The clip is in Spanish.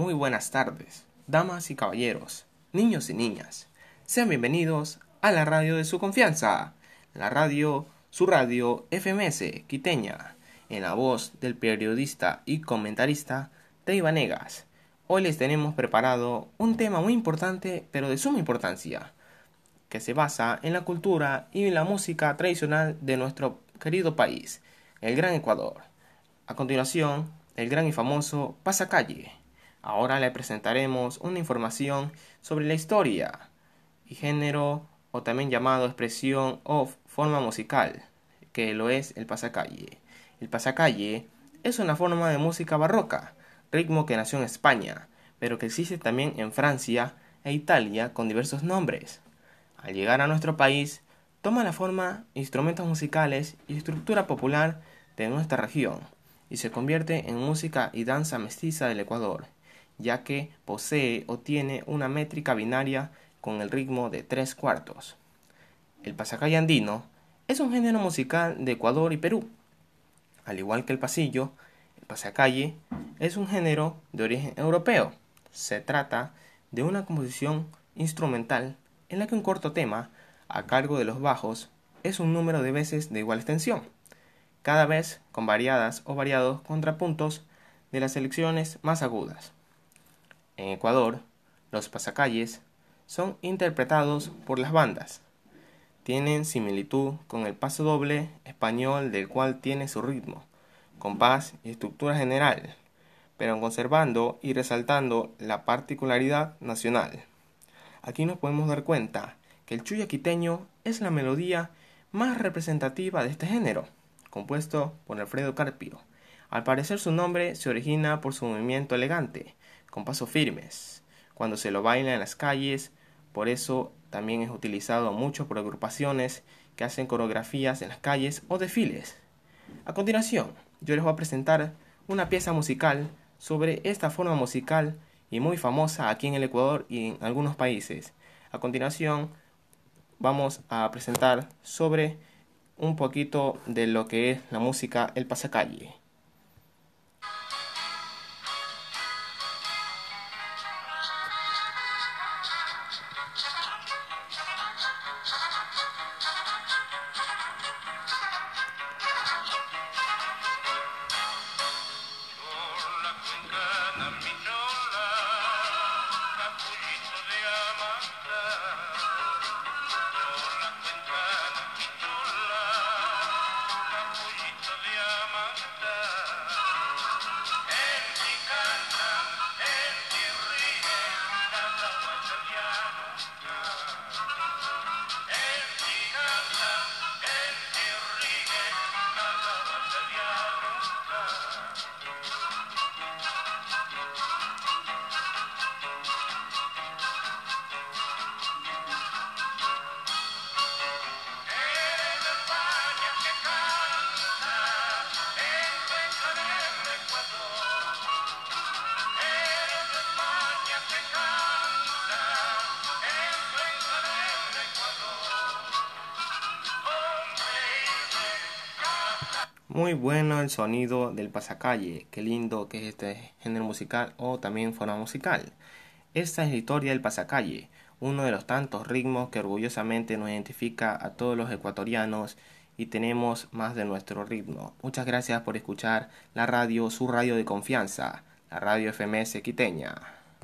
Muy buenas tardes, damas y caballeros, niños y niñas. Sean bienvenidos a la radio de su confianza, la radio, su radio FMS Quiteña, en la voz del periodista y comentarista Tei Vanegas. Hoy les tenemos preparado un tema muy importante, pero de suma importancia, que se basa en la cultura y en la música tradicional de nuestro querido país, el Gran Ecuador. A continuación, el gran y famoso Pasacalle. Ahora le presentaremos una información sobre la historia y género o también llamado expresión o forma musical, que lo es el pasacalle. El pasacalle es una forma de música barroca, ritmo que nació en España, pero que existe también en Francia e Italia con diversos nombres. Al llegar a nuestro país, toma la forma, instrumentos musicales y estructura popular de nuestra región, y se convierte en música y danza mestiza del Ecuador ya que posee o tiene una métrica binaria con el ritmo de tres cuartos. El pasacalle andino es un género musical de Ecuador y Perú. Al igual que el pasillo, el pasacalle es un género de origen europeo. Se trata de una composición instrumental en la que un corto tema, a cargo de los bajos, es un número de veces de igual extensión, cada vez con variadas o variados contrapuntos de las selecciones más agudas. En Ecuador, los pasacalles son interpretados por las bandas. Tienen similitud con el paso doble español del cual tiene su ritmo, compás y estructura general, pero conservando y resaltando la particularidad nacional. Aquí nos podemos dar cuenta que el chuyaquiteño es la melodía más representativa de este género, compuesto por Alfredo Carpio. Al parecer su nombre se origina por su movimiento elegante, con pasos firmes, cuando se lo baila en las calles, por eso también es utilizado mucho por agrupaciones que hacen coreografías en las calles o desfiles. A continuación, yo les voy a presentar una pieza musical sobre esta forma musical y muy famosa aquí en el Ecuador y en algunos países. A continuación, vamos a presentar sobre un poquito de lo que es la música El Pasacalle. Amen. Muy bueno el sonido del pasacalle, qué lindo que es este género musical o también forma musical. Esta es la historia del pasacalle, uno de los tantos ritmos que orgullosamente nos identifica a todos los ecuatorianos y tenemos más de nuestro ritmo. Muchas gracias por escuchar la radio, su radio de confianza, la radio FMS Quiteña.